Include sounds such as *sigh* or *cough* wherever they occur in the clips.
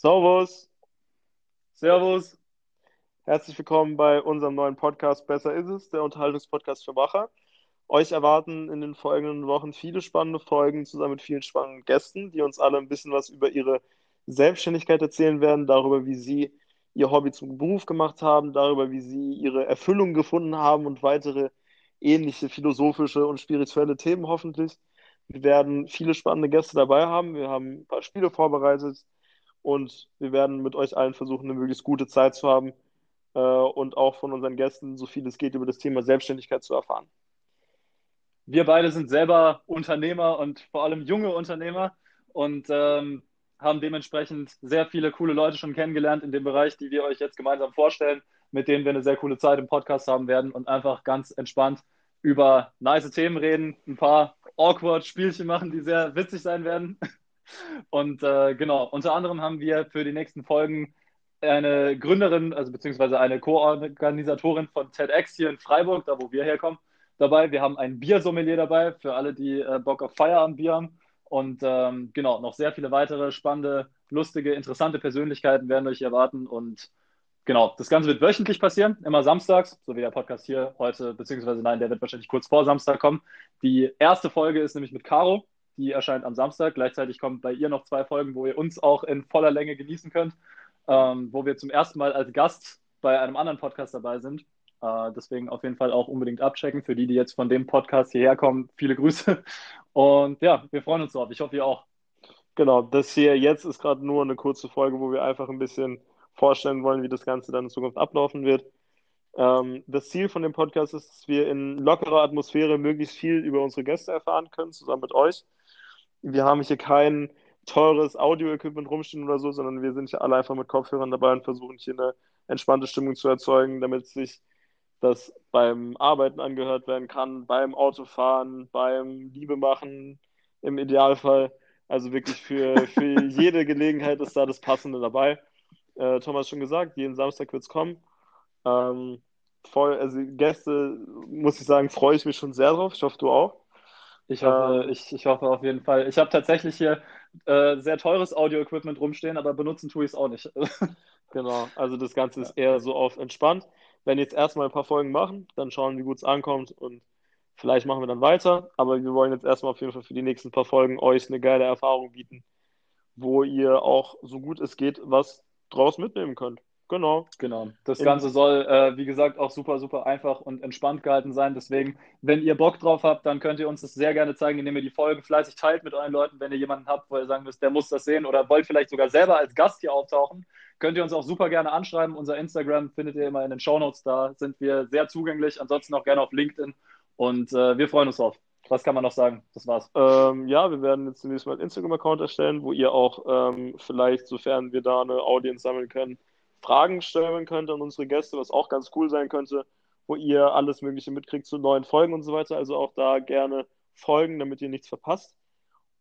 Servus. Servus. Herzlich willkommen bei unserem neuen Podcast Besser ist es, der Unterhaltungspodcast für Wacher. Euch erwarten in den folgenden Wochen viele spannende Folgen zusammen mit vielen spannenden Gästen, die uns alle ein bisschen was über ihre Selbstständigkeit erzählen werden, darüber, wie sie ihr Hobby zum Beruf gemacht haben, darüber, wie sie ihre Erfüllung gefunden haben und weitere ähnliche philosophische und spirituelle Themen hoffentlich. Wir werden viele spannende Gäste dabei haben. Wir haben ein paar Spiele vorbereitet und wir werden mit euch allen versuchen, eine möglichst gute Zeit zu haben äh, und auch von unseren Gästen so viel es geht über das Thema Selbstständigkeit zu erfahren. Wir beide sind selber Unternehmer und vor allem junge Unternehmer und ähm, haben dementsprechend sehr viele coole Leute schon kennengelernt in dem Bereich, die wir euch jetzt gemeinsam vorstellen, mit denen wir eine sehr coole Zeit im Podcast haben werden und einfach ganz entspannt über nice Themen reden, ein paar awkward Spielchen machen, die sehr witzig sein werden. Und äh, genau, unter anderem haben wir für die nächsten Folgen eine Gründerin, also beziehungsweise eine Co-Organisatorin von TEDx hier in Freiburg, da wo wir herkommen, dabei. Wir haben einen Biersommelier dabei für alle, die äh, Bock auf Feierabendbier haben. Und ähm, genau, noch sehr viele weitere spannende, lustige, interessante Persönlichkeiten werden euch erwarten. Und genau, das Ganze wird wöchentlich passieren, immer samstags, so wie der Podcast hier heute, beziehungsweise nein, der wird wahrscheinlich kurz vor Samstag kommen. Die erste Folge ist nämlich mit Caro, die erscheint am Samstag. Gleichzeitig kommen bei ihr noch zwei Folgen, wo ihr uns auch in voller Länge genießen könnt, ähm, wo wir zum ersten Mal als Gast bei einem anderen Podcast dabei sind. Äh, deswegen auf jeden Fall auch unbedingt abchecken. Für die, die jetzt von dem Podcast hierher kommen, viele Grüße. Und ja, wir freuen uns drauf. Ich hoffe, ihr auch. Genau, das hier jetzt ist gerade nur eine kurze Folge, wo wir einfach ein bisschen vorstellen wollen, wie das Ganze dann in Zukunft ablaufen wird. Ähm, das Ziel von dem Podcast ist, dass wir in lockerer Atmosphäre möglichst viel über unsere Gäste erfahren können, zusammen mit euch. Wir haben hier kein teures Audio-Equipment rumstehen oder so, sondern wir sind hier alle einfach mit Kopfhörern dabei und versuchen hier eine entspannte Stimmung zu erzeugen, damit sich das beim Arbeiten angehört werden kann, beim Autofahren, beim Liebe machen im Idealfall. Also wirklich für, für *laughs* jede Gelegenheit ist da das Passende dabei. Äh, Thomas schon gesagt, jeden Samstag wird es kommen. Ähm, voll, also Gäste, muss ich sagen, freue ich mich schon sehr drauf. Ich hoffe, du auch. Ich hoffe, ähm, ich, ich hoffe auf jeden Fall. Ich habe tatsächlich hier äh, sehr teures Audio-Equipment rumstehen, aber benutzen tue ich es auch nicht. *laughs* genau, also das Ganze ist eher so auf entspannt werden jetzt erstmal ein paar Folgen machen, dann schauen, wie gut es ankommt und vielleicht machen wir dann weiter. Aber wir wollen jetzt erstmal auf jeden Fall für die nächsten paar Folgen euch eine geile Erfahrung bieten, wo ihr auch so gut es geht was draus mitnehmen könnt. Genau. Genau. Das Ganze soll, äh, wie gesagt, auch super, super einfach und entspannt gehalten sein. Deswegen, wenn ihr Bock drauf habt, dann könnt ihr uns das sehr gerne zeigen, indem ihr die Folge fleißig teilt mit euren Leuten. Wenn ihr jemanden habt, wo ihr sagen müsst, der muss das sehen oder wollt vielleicht sogar selber als Gast hier auftauchen, könnt ihr uns auch super gerne anschreiben. Unser Instagram findet ihr immer in den Shownotes. Da sind wir sehr zugänglich. Ansonsten auch gerne auf LinkedIn. Und äh, wir freuen uns drauf. Was kann man noch sagen? Das war's. Ähm, ja, wir werden jetzt zunächst mal einen Instagram-Account erstellen, wo ihr auch ähm, vielleicht, sofern wir da eine Audience sammeln können, Fragen stellen könnt an unsere Gäste, was auch ganz cool sein könnte, wo ihr alles Mögliche mitkriegt zu neuen Folgen und so weiter. Also auch da gerne folgen, damit ihr nichts verpasst.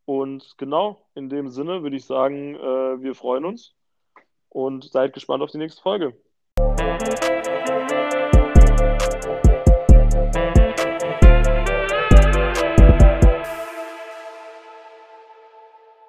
Und genau, in dem Sinne würde ich sagen, äh, wir freuen uns und seid gespannt auf die nächste Folge.